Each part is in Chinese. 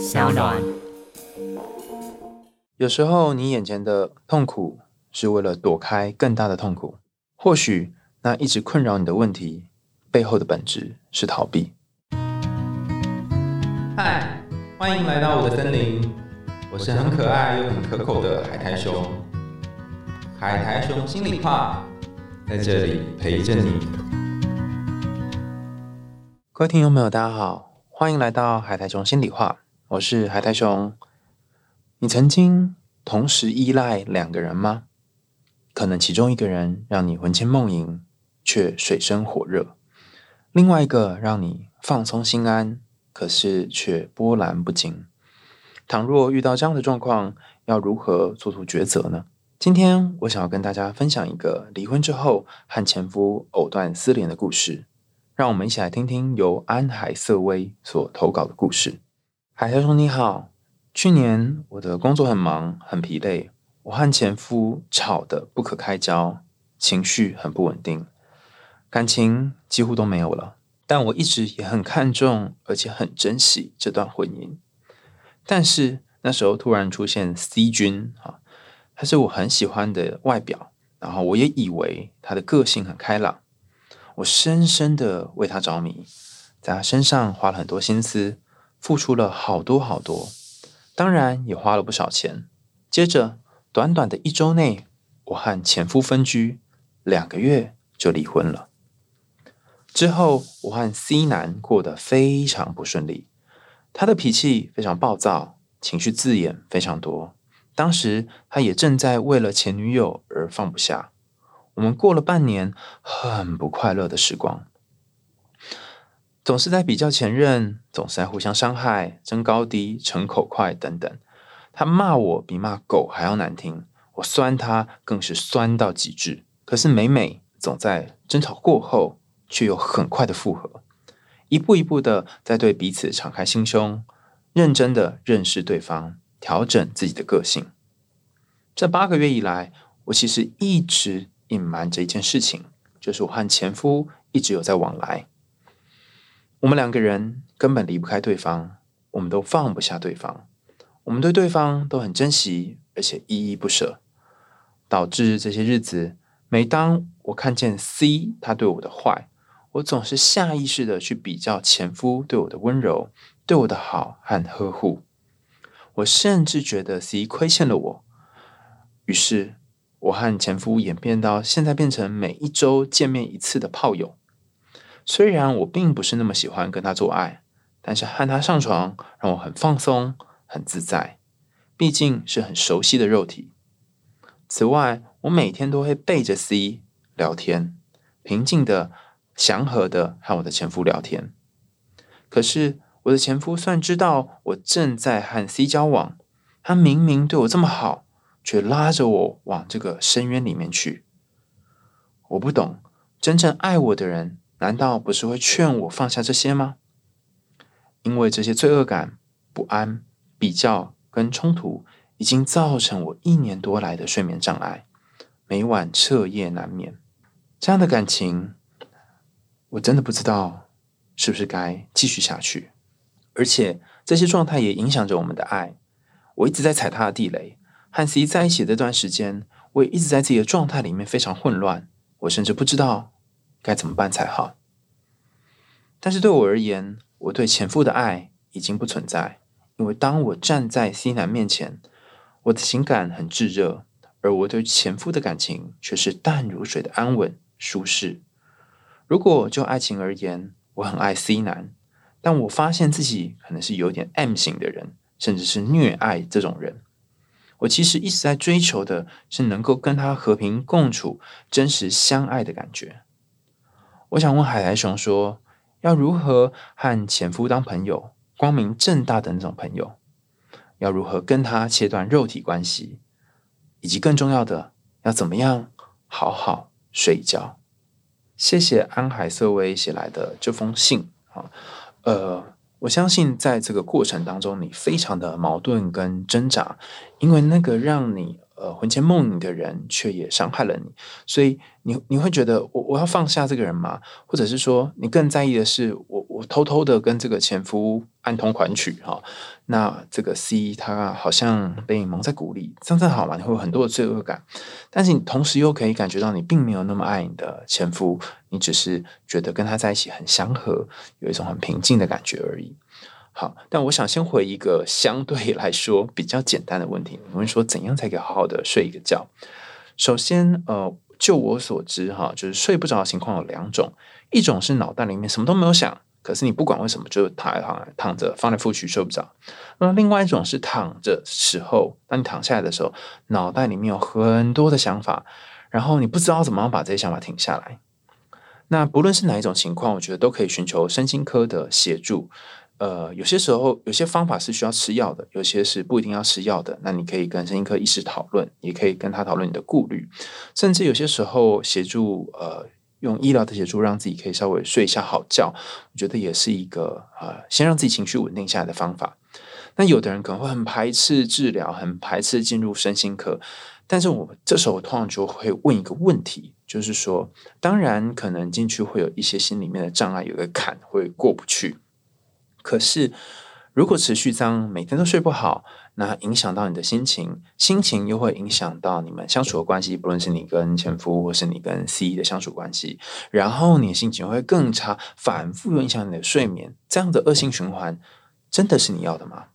小暖。有时候，你眼前的痛苦是为了躲开更大的痛苦。或许，那一直困扰你的问题背后的本质是逃避。嗨，欢迎来到我的森林，我是很可爱又很可口的海苔熊。海苔熊心里话，在这里陪着你。各位听众朋友，大家好，欢迎来到海苔熊心里话，我是海苔熊。你曾经同时依赖两个人吗？可能其中一个人让你魂牵梦萦，却水深火热；另外一个让你放松心安，可是却波澜不惊。倘若遇到这样的状况，要如何做出抉择呢？今天我想要跟大家分享一个离婚之后和前夫藕断丝连的故事。让我们一起来听听由安海瑟薇所投稿的故事。海涛兄你好。去年我的工作很忙，很疲累，我和前夫吵得不可开交，情绪很不稳定，感情几乎都没有了。但我一直也很看重，而且很珍惜这段婚姻。但是那时候突然出现 C 君啊，他是我很喜欢的外表，然后我也以为他的个性很开朗，我深深的为他着迷，在他身上花了很多心思，付出了好多好多。当然也花了不少钱。接着，短短的一周内，我和前夫分居，两个月就离婚了。之后，我和 C 男过得非常不顺利。他的脾气非常暴躁，情绪字眼非常多。当时，他也正在为了前女友而放不下。我们过了半年很不快乐的时光。总是在比较前任，总是在互相伤害、争高低、逞口快等等。他骂我比骂狗还要难听，我酸他更是酸到极致。可是每每总在争吵过后，却又很快的复合，一步一步的在对彼此敞开心胸，认真的认识对方，调整自己的个性。这八个月以来，我其实一直隐瞒着一件事情，就是我和前夫一直有在往来。我们两个人根本离不开对方，我们都放不下对方，我们对对方都很珍惜，而且依依不舍，导致这些日子，每当我看见 C 他对我的坏，我总是下意识的去比较前夫对我的温柔、对我的好和呵护，我甚至觉得 C 亏欠了我，于是我和前夫演变到现在变成每一周见面一次的炮友。虽然我并不是那么喜欢跟他做爱，但是和他上床让我很放松、很自在，毕竟是很熟悉的肉体。此外，我每天都会背着 C 聊天，平静的、祥和的和我的前夫聊天。可是我的前夫虽然知道我正在和 C 交往，他明明对我这么好，却拉着我往这个深渊里面去。我不懂，真正爱我的人。难道不是会劝我放下这些吗？因为这些罪恶感、不安、比较跟冲突，已经造成我一年多来的睡眠障碍，每晚彻夜难眠。这样的感情，我真的不知道是不是该继续下去。而且这些状态也影响着我们的爱。我一直在踩他的地雷。和 C 在一起这段时间，我也一直在自己的状态里面非常混乱。我甚至不知道。该怎么办才好？但是对我而言，我对前夫的爱已经不存在，因为当我站在 C 男面前，我的情感很炙热，而我对前夫的感情却是淡如水的安稳舒适。如果就爱情而言，我很爱 C 男，但我发现自己可能是有点 M 型的人，甚至是虐爱这种人。我其实一直在追求的是能够跟他和平共处、真实相爱的感觉。我想问海苔熊说：“要如何和前夫当朋友，光明正大的那种朋友？要如何跟他切断肉体关系？以及更重要的，要怎么样好好睡觉？”谢谢安海瑟薇写来的这封信啊，呃，我相信在这个过程当中，你非常的矛盾跟挣扎，因为那个让你呃魂牵梦萦的人，却也伤害了你，所以你你会觉得我我要放下这个人吗？或者是说你更在意的是我我偷偷的跟这个前夫暗通款曲哈？那这个 C 他好像被蒙在鼓里，这样好吗？你会有很多的罪恶感，但是你同时又可以感觉到你并没有那么爱你的前夫，你只是觉得跟他在一起很祥和，有一种很平静的感觉而已。好，但我想先回一个相对 来说比较简单的问题。我们说怎样才可以好好的睡一个觉？首先，呃，就我所知，哈，就是睡不着的情况有两种，一种是脑袋里面什么都没有想，可是你不管为什么就躺躺躺着，翻来覆去睡不着。那另外一种是躺着时候，当你躺下来的时候，脑袋里面有很多的想法，然后你不知道怎么样把这些想法停下来。那不论是哪一种情况，我觉得都可以寻求身心科的协助。呃，有些时候有些方法是需要吃药的，有些是不一定要吃药的。那你可以跟神经科医师讨论，也可以跟他讨论你的顾虑，甚至有些时候协助呃用医疗的协助，让自己可以稍微睡一下好觉，我觉得也是一个呃先让自己情绪稳定下来的方法。那有的人可能会很排斥治疗，很排斥进入身心科，但是我这时候通常就会问一个问题，就是说，当然可能进去会有一些心里面的障碍，有个坎会过不去。可是，如果持续这样每天都睡不好，那影响到你的心情，心情又会影响到你们相处的关系，不论是你跟前夫，或是你跟 C 的相处关系，然后你心情会更差，反复影响你的睡眠，这样的恶性循环，真的是你要的吗？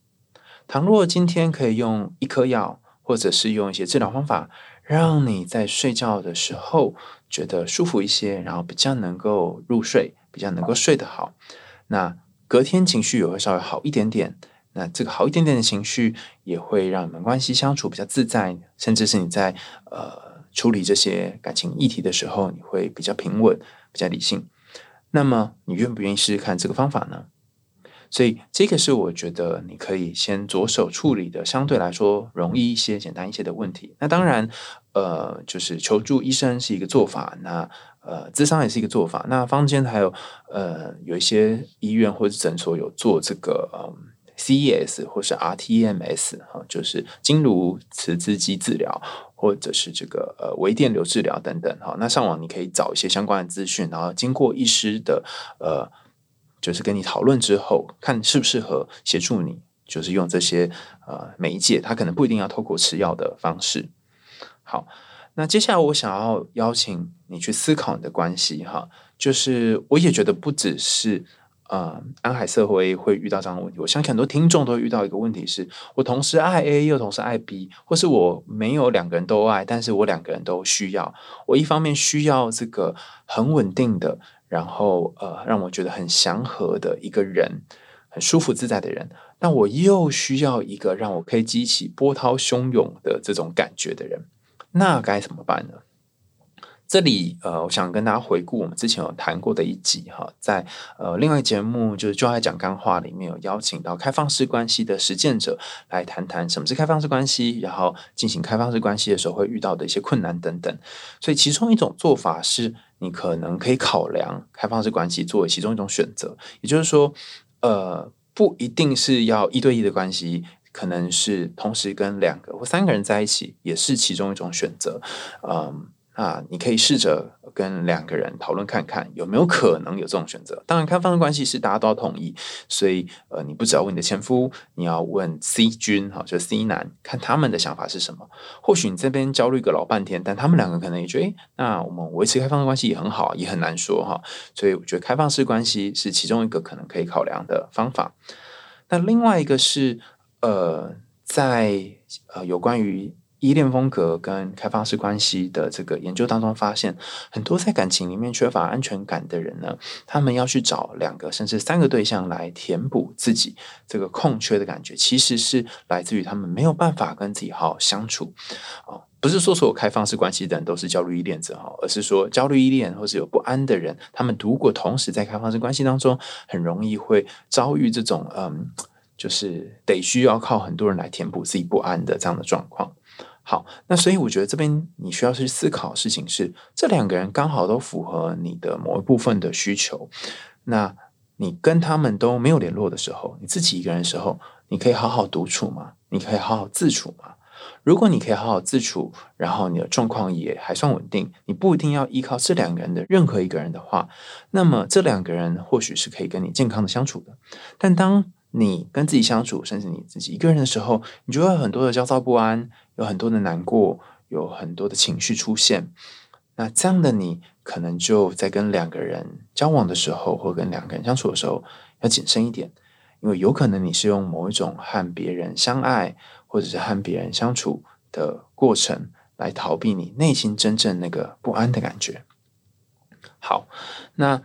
倘若今天可以用一颗药，或者是用一些治疗方法，让你在睡觉的时候觉得舒服一些，然后比较能够入睡，比较能够睡得好，那。隔天情绪也会稍微好一点点，那这个好一点点的情绪也会让你们关系相处比较自在，甚至是你在呃处理这些感情议题的时候，你会比较平稳、比较理性。那么你愿不愿意试试看这个方法呢？所以这个是我觉得你可以先着手处理的，相对来说容易一些、简单一些的问题。那当然，呃，就是求助医生是一个做法。那呃，智商也是一个做法。那坊间还有呃，有一些医院或者诊所有做这个嗯，CES 或是 RTMS 哈，就是经颅磁刺激治疗，或者是这个呃微电流治疗等等哈。那上网你可以找一些相关的资讯，然后经过医师的呃，就是跟你讨论之后，看适不适合协助你，就是用这些呃媒介，他可能不一定要透过吃药的方式。好。那接下来我想要邀请你去思考你的关系哈，就是我也觉得不只是呃安海社会会遇到这样的问题，我相信很多听众都遇到一个问题是，我同时爱 A 又同时爱 B，或是我没有两个人都爱，但是我两个人都需要，我一方面需要这个很稳定的，然后呃让我觉得很祥和的一个人，很舒服自在的人，但我又需要一个让我可以激起波涛汹涌的这种感觉的人。那该怎么办呢？这里呃，我想跟大家回顾我们之前有谈过的一集哈，在呃另外一节目就是就爱讲干话里面有邀请到开放式关系的实践者来谈谈什么是开放式关系，然后进行开放式关系的时候会遇到的一些困难等等。所以其中一种做法是你可能可以考量开放式关系作为其中一种选择，也就是说，呃，不一定是要一对一的关系。可能是同时跟两个或三个人在一起，也是其中一种选择。嗯，啊你可以试着跟两个人讨论看看，有没有可能有这种选择。当然，开放的关系是大家都要同意，所以呃，你不只要问你的前夫，你要问 C 君哈，就 C 男，看他们的想法是什么。或许你这边焦虑个老半天，但他们两个可能也觉得，那我们维持开放的关系也很好，也很难说哈。所以我觉得开放式关系是其中一个可能可以考量的方法。那另外一个是。呃，在呃有关于依恋风格跟开放式关系的这个研究当中，发现很多在感情里面缺乏安全感的人呢，他们要去找两个甚至三个对象来填补自己这个空缺的感觉，其实是来自于他们没有办法跟自己好好相处哦。不是说所有开放式关系的人都是焦虑依恋者哈，而是说焦虑依恋或是有不安的人，他们如果同时在开放式关系当中，很容易会遭遇这种嗯。就是得需要靠很多人来填补自己不安的这样的状况。好，那所以我觉得这边你需要去思考的事情是，这两个人刚好都符合你的某一部分的需求。那你跟他们都没有联络的时候，你自己一个人的时候，你可以好好独处吗？你可以好好自处吗？如果你可以好好自处，然后你的状况也还算稳定，你不一定要依靠这两个人的任何一个人的话，那么这两个人或许是可以跟你健康的相处的。但当你跟自己相处，甚至你自己一个人的时候，你就会有很多的焦躁不安，有很多的难过，有很多的情绪出现。那这样的你，可能就在跟两个人交往的时候，或跟两个人相处的时候，要谨慎一点，因为有可能你是用某一种和别人相爱，或者是和别人相处的过程，来逃避你内心真正那个不安的感觉。好，那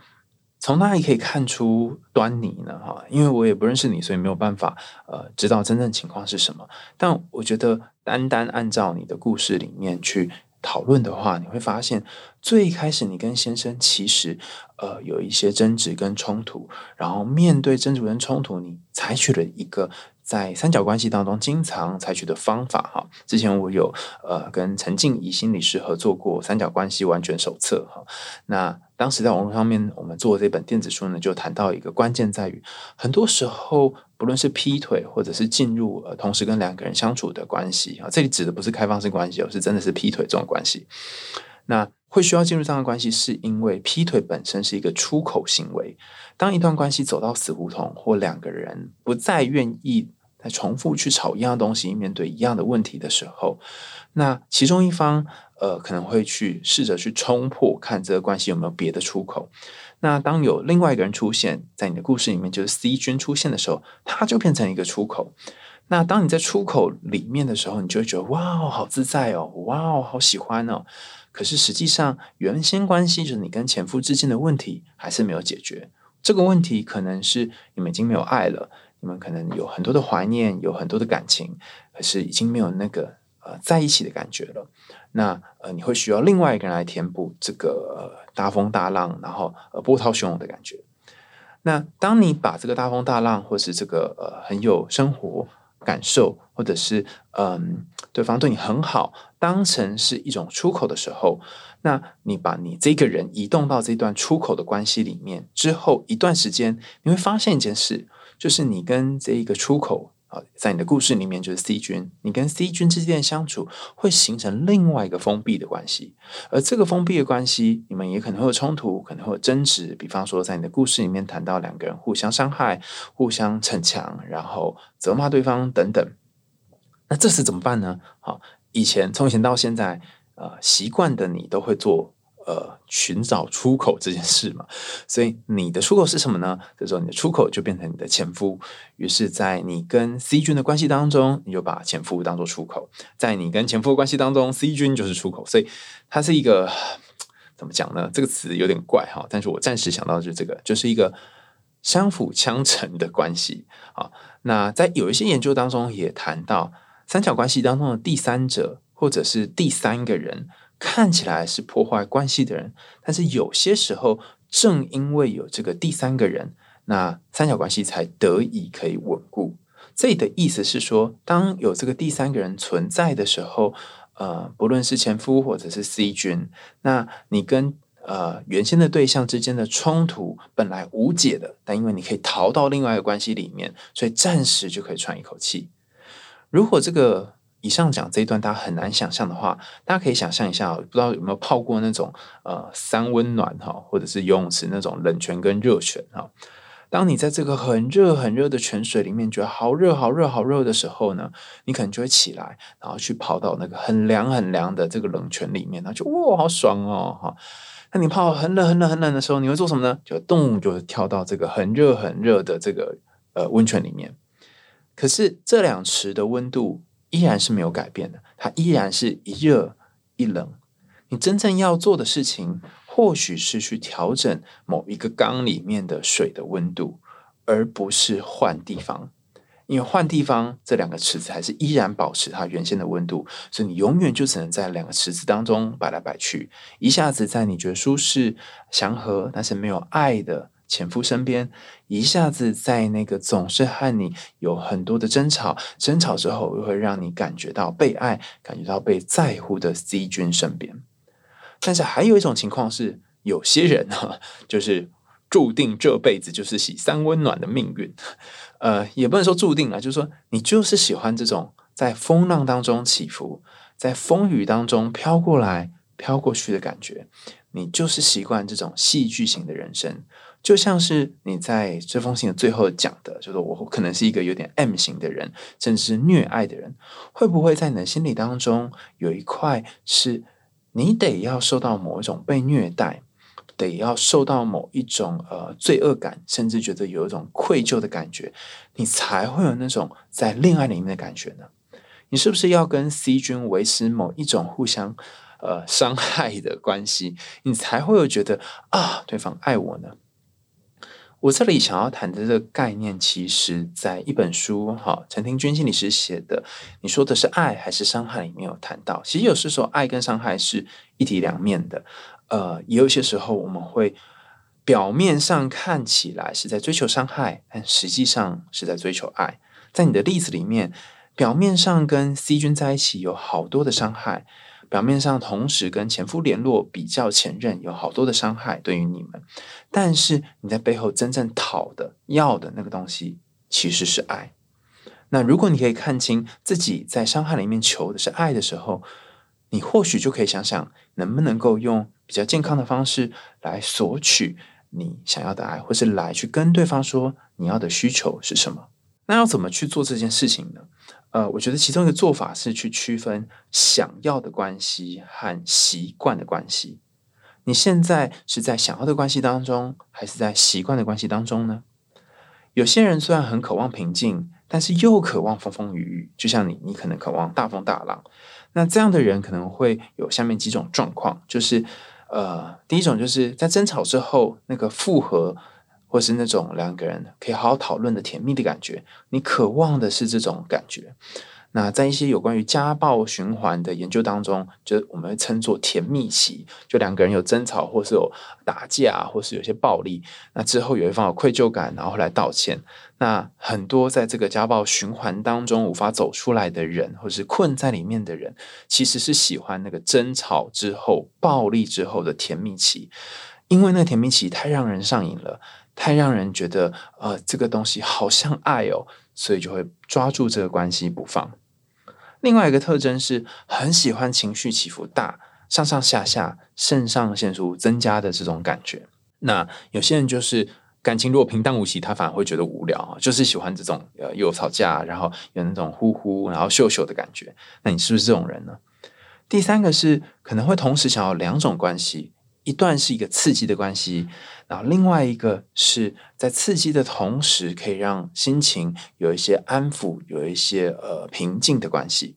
从哪里可以看出端倪呢？哈，因为我也不认识你，所以没有办法呃知道真正情况是什么。但我觉得，单单按照你的故事里面去。讨论的话，你会发现，最开始你跟先生其实呃有一些争执跟冲突，然后面对争执跟冲突，你采取了一个在三角关系当中经常采取的方法哈。之前我有呃跟陈静怡心理师合作过三角关系完全手册哈，那。当时在网络上面，我们做这本电子书呢，就谈到一个关键在于，很多时候不论是劈腿，或者是进入呃同时跟两个人相处的关系啊，这里指的不是开放式关系，而是真的是劈腿这种关系。那会需要进入这样的关系，是因为劈腿本身是一个出口行为。当一段关系走到死胡同，或两个人不再愿意在重复去吵一样东西，面对一样的问题的时候，那其中一方。呃，可能会去试着去冲破，看这个关系有没有别的出口。那当有另外一个人出现在你的故事里面，就是 C 君出现的时候，他就变成一个出口。那当你在出口里面的时候，你就会觉得哇哦，好自在哦，哇哦，好喜欢哦。可是实际上，原先关系就是你跟前夫之间的问题还是没有解决。这个问题可能是你们已经没有爱了，你们可能有很多的怀念，有很多的感情，可是已经没有那个呃在一起的感觉了。那呃，你会需要另外一个人来填补这个大风大浪，然后呃波涛汹涌的感觉。那当你把这个大风大浪，或是这个呃很有生活感受，或者是嗯对方对你很好，当成是一种出口的时候，那你把你这个人移动到这段出口的关系里面之后，一段时间你会发现一件事，就是你跟这一个出口。啊，在你的故事里面，就是 C 君，你跟 C 君之间的相处会形成另外一个封闭的关系，而这个封闭的关系，你们也可能会有冲突，可能会有争执。比方说，在你的故事里面谈到两个人互相伤害、互相逞强，然后责骂对方等等。那这时怎么办呢？好，以前从前到现在，呃，习惯的你都会做。呃，寻找出口这件事嘛，所以你的出口是什么呢？这时候你的出口就变成你的前夫。于是，在你跟 C 君的关系当中，你就把前夫当做出口；在你跟前夫的关系当中，C 君就是出口。所以，它是一个怎么讲呢？这个词有点怪哈，但是我暂时想到的是这个，就是一个相辅相成的关系啊。那在有一些研究当中也谈到，三角关系当中的第三者或者是第三个人。看起来是破坏关系的人，但是有些时候，正因为有这个第三个人，那三角关系才得以可以稳固。这里的意思是说，当有这个第三个人存在的时候，呃，不论是前夫或者是 C 君，那你跟呃原先的对象之间的冲突本来无解的，但因为你可以逃到另外一个关系里面，所以暂时就可以喘一口气。如果这个。以上讲这一段，大家很难想象的话，大家可以想象一下，不知道有没有泡过那种呃三温暖哈，或者是游泳池那种冷泉跟热泉哈。当你在这个很热很热的泉水里面，觉得好热好热好热的时候呢，你可能就会起来，然后去跑到那个很凉很凉的这个冷泉里面，然后就哇好爽哦哈。那你泡很冷很冷很冷的时候，你会做什么呢？就动就跳到这个很热很热的这个呃温泉里面。可是这两池的温度。依然是没有改变的，它依然是一热一冷。你真正要做的事情，或许是去调整某一个缸里面的水的温度，而不是换地方。因为换地方，这两个池子还是依然保持它原先的温度，所以你永远就只能在两个池子当中摆来摆去，一下子在你觉得舒适、祥和，但是没有爱的。前夫身边，一下子在那个总是和你有很多的争吵，争吵之后又会让你感觉到被爱、感觉到被在乎的 C 君身边。但是还有一种情况是，有些人哈，就是注定这辈子就是喜三温暖的命运。呃，也不能说注定了，就是说你就是喜欢这种。在风浪当中起伏，在风雨当中飘过来、飘过去的感觉。你就是习惯这种戏剧型的人生，就像是你在这封信的最后讲的，就是我可能是一个有点 M 型的人，甚至是虐爱的人。会不会在你的心里当中有一块是你得要受到某一种被虐待，得要受到某一种呃罪恶感，甚至觉得有一种愧疚的感觉，你才会有那种在恋爱里面的感觉呢？你是不是要跟 C 君维持某一种互相？呃，伤害的关系，你才会有觉得啊，对方爱我呢。我这里想要谈的这个概念，其实在一本书哈，陈庭君心理师写的，你说的是爱还是伤害里面有谈到。其实有时候爱跟伤害是一体两面的。呃，也有些时候我们会表面上看起来是在追求伤害，但实际上是在追求爱。在你的例子里面，表面上跟 C 君在一起有好多的伤害。表面上同时跟前夫联络，比较前任，有好多的伤害对于你们，但是你在背后真正讨的要的那个东西其实是爱。那如果你可以看清自己在伤害里面求的是爱的时候，你或许就可以想想能不能够用比较健康的方式来索取你想要的爱，或是来去跟对方说你要的需求是什么。那要怎么去做这件事情呢？呃，我觉得其中一个做法是去区分想要的关系和习惯的关系。你现在是在想要的关系当中，还是在习惯的关系当中呢？有些人虽然很渴望平静，但是又渴望风风雨雨，就像你，你可能渴望大风大浪。那这样的人可能会有下面几种状况，就是呃，第一种就是在争吵之后，那个复合。或是那种两个人可以好好讨论的甜蜜的感觉，你渴望的是这种感觉。那在一些有关于家暴循环的研究当中，就我们会称作甜蜜期，就两个人有争吵，或是有打架，或是有些暴力，那之后有一方有愧疚感，然后来道歉。那很多在这个家暴循环当中无法走出来的人，或是困在里面的人，其实是喜欢那个争吵之后、暴力之后的甜蜜期，因为那甜蜜期太让人上瘾了。太让人觉得，呃，这个东西好像爱哦，所以就会抓住这个关系不放。另外一个特征是很喜欢情绪起伏大、上上下下、肾上腺素增加的这种感觉。那有些人就是感情如果平淡无奇，他反而会觉得无聊，就是喜欢这种呃有吵架，然后有那种呼呼，然后秀秀的感觉。那你是不是这种人呢？第三个是可能会同时想要两种关系。一段是一个刺激的关系，然后另外一个是在刺激的同时，可以让心情有一些安抚，有一些呃平静的关系。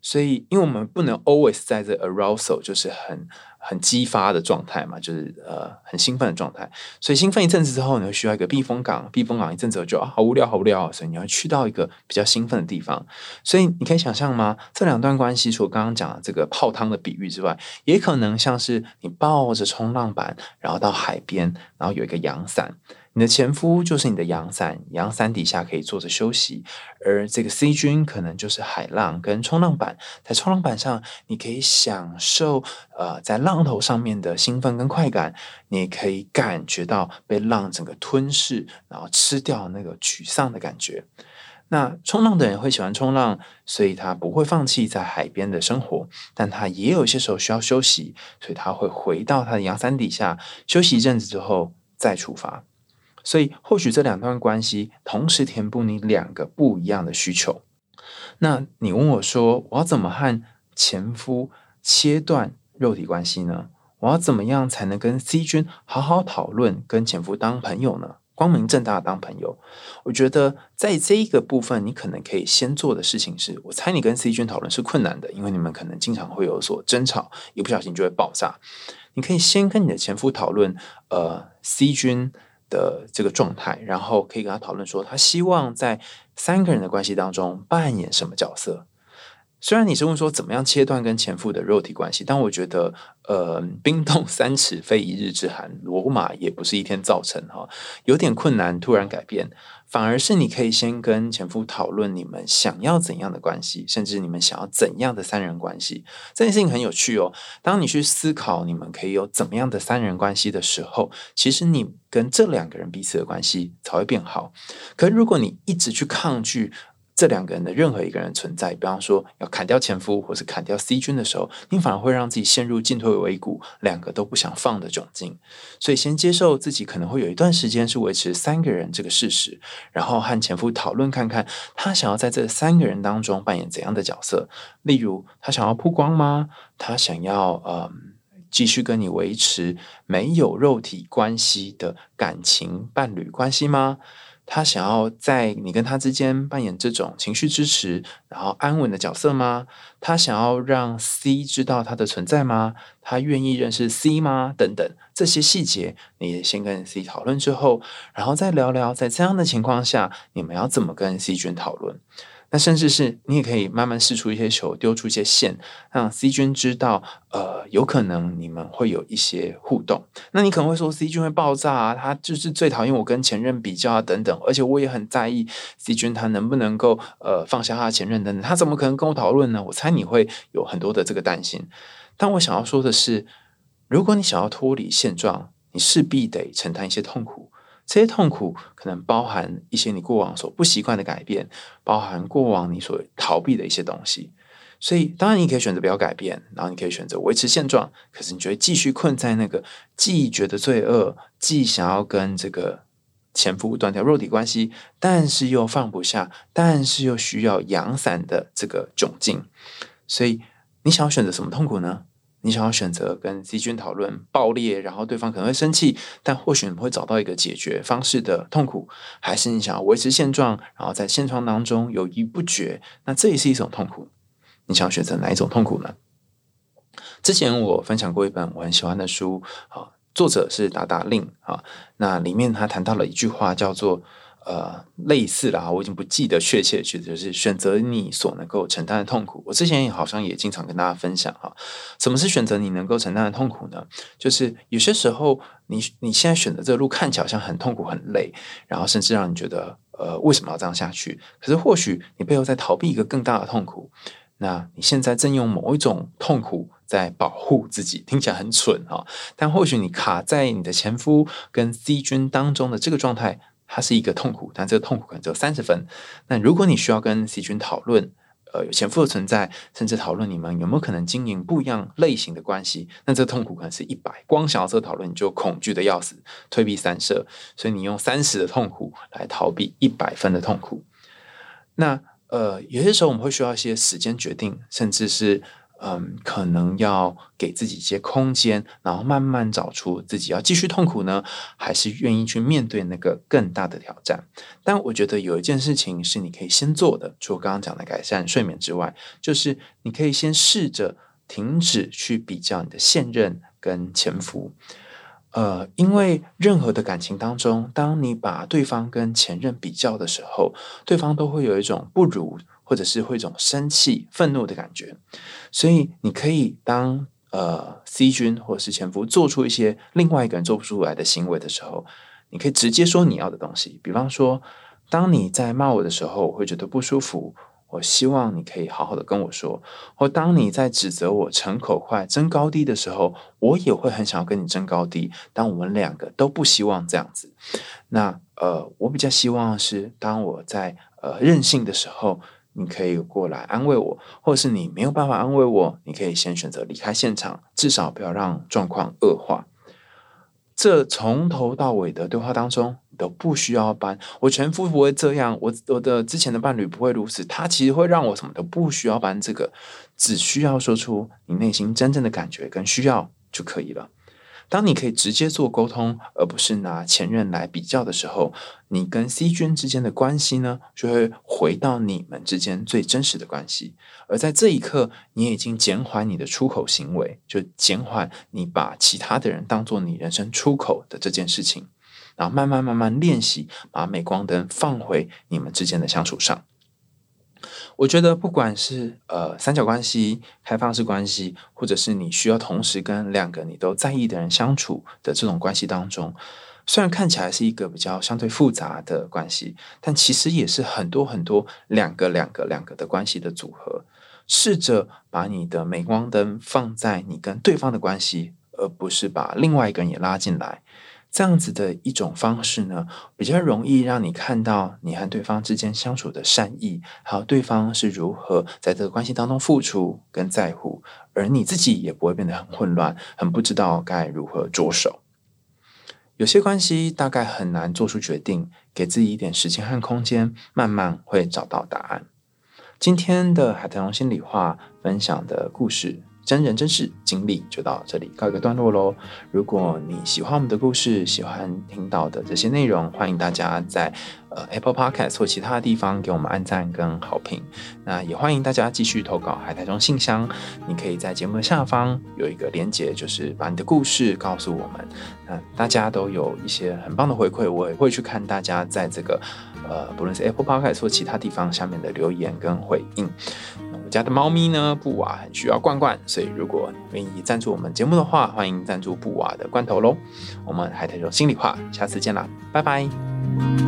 所以，因为我们不能 always 在这 arousal，就是很。很激发的状态嘛，就是呃很兴奋的状态，所以兴奋一阵子之后，你会需要一个避风港，避风港一阵子就啊好无聊，好无聊，所以你要去到一个比较兴奋的地方。所以你可以想象吗？这两段关系，除了刚刚讲的这个泡汤的比喻之外，也可能像是你抱着冲浪板，然后到海边，然后有一个阳伞。你的前夫就是你的阳伞，阳伞底下可以坐着休息，而这个 C 君可能就是海浪跟冲浪板，在冲浪板上，你可以享受呃在浪头上面的兴奋跟快感，你可以感觉到被浪整个吞噬，然后吃掉那个沮丧的感觉。那冲浪的人会喜欢冲浪，所以他不会放弃在海边的生活，但他也有些时候需要休息，所以他会回到他的阳伞底下休息一阵子之后再出发。所以，或许这两段关系同时填补你两个不一样的需求。那你问我说，我要怎么和前夫切断肉体关系呢？我要怎么样才能跟 C 君好好讨论，跟前夫当朋友呢？光明正大当朋友？我觉得在这一个部分，你可能可以先做的事情是，我猜你跟 C 君讨论是困难的，因为你们可能经常会有所争吵，一不小心就会爆炸。你可以先跟你的前夫讨论，呃，C 君。的这个状态，然后可以跟他讨论说，他希望在三个人的关系当中扮演什么角色。虽然你是问说怎么样切断跟前夫的肉体关系，但我觉得，呃，冰冻 三尺非一日之寒，罗马也不是一天造成哈，有点困难，突然改变。反而是你可以先跟前夫讨论你们想要怎样的关系，甚至你们想要怎样的三人关系。这件事情很有趣哦。当你去思考你们可以有怎么样的三人关系的时候，其实你跟这两个人彼此的关系才会变好。可如果你一直去抗拒这两个人的任何一个人存在，比方说要砍掉前夫或是砍掉 C 君的时候，你反而会让自己陷入进退维谷，两个都不想放的窘境。所以，先接受自己可能会有一段时间是维持三个人这个事实，然后和前夫讨论看看，他想要在这三个人当中扮演怎样的角色。例如，他想要曝光吗？他想要呃继续跟你维持没有肉体关系的感情伴侣关系吗？他想要在你跟他之间扮演这种情绪支持，然后安稳的角色吗？他想要让 C 知道他的存在吗？他愿意认识 C 吗？等等这些细节，你先跟 C 讨论之后，然后再聊聊，在这样的情况下，你们要怎么跟 C 君讨论？那甚至是你也可以慢慢试出一些球，丢出一些线，让 C 君知道，呃，有可能你们会有一些互动。那你可能会说 C 君会爆炸啊，他就是最讨厌我跟前任比较啊，等等。而且我也很在意 C 君他能不能够呃放下他的前任等等，他怎么可能跟我讨论呢？我猜你会有很多的这个担心。但我想要说的是，如果你想要脱离现状，你势必得承担一些痛苦。这些痛苦可能包含一些你过往所不习惯的改变，包含过往你所逃避的一些东西。所以，当然你可以选择不要改变，然后你可以选择维持现状。可是，你觉得继续困在那个既觉得罪恶，既想要跟这个前夫断掉肉体关系，但是又放不下，但是又需要阳伞的这个窘境。所以，你想要选择什么痛苦呢？你想要选择跟 C 君讨论爆裂，然后对方可能会生气，但或许你会找到一个解决方式的痛苦，还是你想要维持现状，然后在现状当中犹豫不决？那这也是一种痛苦。你想选择哪一种痛苦呢？之前我分享过一本我很喜欢的书，啊，作者是达达令啊，那里面他谈到了一句话，叫做。呃，类似啦，我已经不记得确切，句子就是选择你所能够承担的痛苦。我之前也好像也经常跟大家分享哈，什么是选择你能够承担的痛苦呢？就是有些时候，你你现在选择这个路看起来好像很痛苦、很累，然后甚至让你觉得呃为什么要这样下去？可是或许你背后在逃避一个更大的痛苦。那你现在正用某一种痛苦在保护自己，听起来很蠢哈，但或许你卡在你的前夫跟 C 君当中的这个状态。它是一个痛苦，但这个痛苦可能只有三十分。那如果你需要跟 C 君讨论，呃，有前夫的存在，甚至讨论你们有没有可能经营不一样类型的关系，那这个痛苦可能是一百。光想要这个讨论，你就恐惧的要死，退避三舍。所以你用三十的痛苦来逃避一百分的痛苦。那呃，有些时候我们会需要一些时间决定，甚至是。嗯，可能要给自己一些空间，然后慢慢找出自己要继续痛苦呢，还是愿意去面对那个更大的挑战。但我觉得有一件事情是你可以先做的，除了刚刚讲的改善睡眠之外，就是你可以先试着停止去比较你的现任跟前夫。呃，因为任何的感情当中，当你把对方跟前任比较的时候，对方都会有一种不如。或者是会一种生气、愤怒的感觉，所以你可以当呃 C 君或者是前夫做出一些另外一个人做不出来的行为的时候，你可以直接说你要的东西。比方说，当你在骂我的时候，我会觉得不舒服，我希望你可以好好的跟我说；或当你在指责我逞口快、争高低的时候，我也会很想要跟你争高低。当我们两个都不希望这样子，那呃，我比较希望是当我在呃任性的时候。你可以过来安慰我，或是你没有办法安慰我，你可以先选择离开现场，至少不要让状况恶化。这从头到尾的对话当中，都不需要搬。我前夫不会这样，我我的之前的伴侣不会如此。他其实会让我什么都不需要搬，这个只需要说出你内心真正的感觉跟需要就可以了。当你可以直接做沟通，而不是拿前任来比较的时候，你跟 C 君之间的关系呢，就会回到你们之间最真实的关系。而在这一刻，你已经减缓你的出口行为，就减缓你把其他的人当做你人生出口的这件事情，然后慢慢慢慢练习，把镁光灯放回你们之间的相处上。我觉得，不管是呃三角关系、开放式关系，或者是你需要同时跟两个你都在意的人相处的这种关系当中，虽然看起来是一个比较相对复杂的关系，但其实也是很多很多两个、两个、两个的关系的组合。试着把你的镁光灯放在你跟对方的关系，而不是把另外一个人也拉进来。这样子的一种方式呢，比较容易让你看到你和对方之间相处的善意，还有对方是如何在这个关系当中付出跟在乎，而你自己也不会变得很混乱，很不知道该如何着手。有些关系大概很难做出决定，给自己一点时间和空间，慢慢会找到答案。今天的海豚心里话分享的故事。真人真事经历就到这里告一个段落喽。如果你喜欢我们的故事，喜欢听到的这些内容，欢迎大家在呃 Apple Podcast 或其他地方给我们按赞跟好评。那也欢迎大家继续投稿海苔中信箱，你可以在节目的下方有一个连接，就是把你的故事告诉我们。那大家都有一些很棒的回馈，我也会去看大家在这个呃不论是 Apple Podcast 或其他地方下面的留言跟回应。我家的猫咪呢，布娃很需要罐罐，所以如果愿意赞助我们节目的话，欢迎赞助布娃的罐头喽。我们海苔说心里话，下次见啦，拜拜。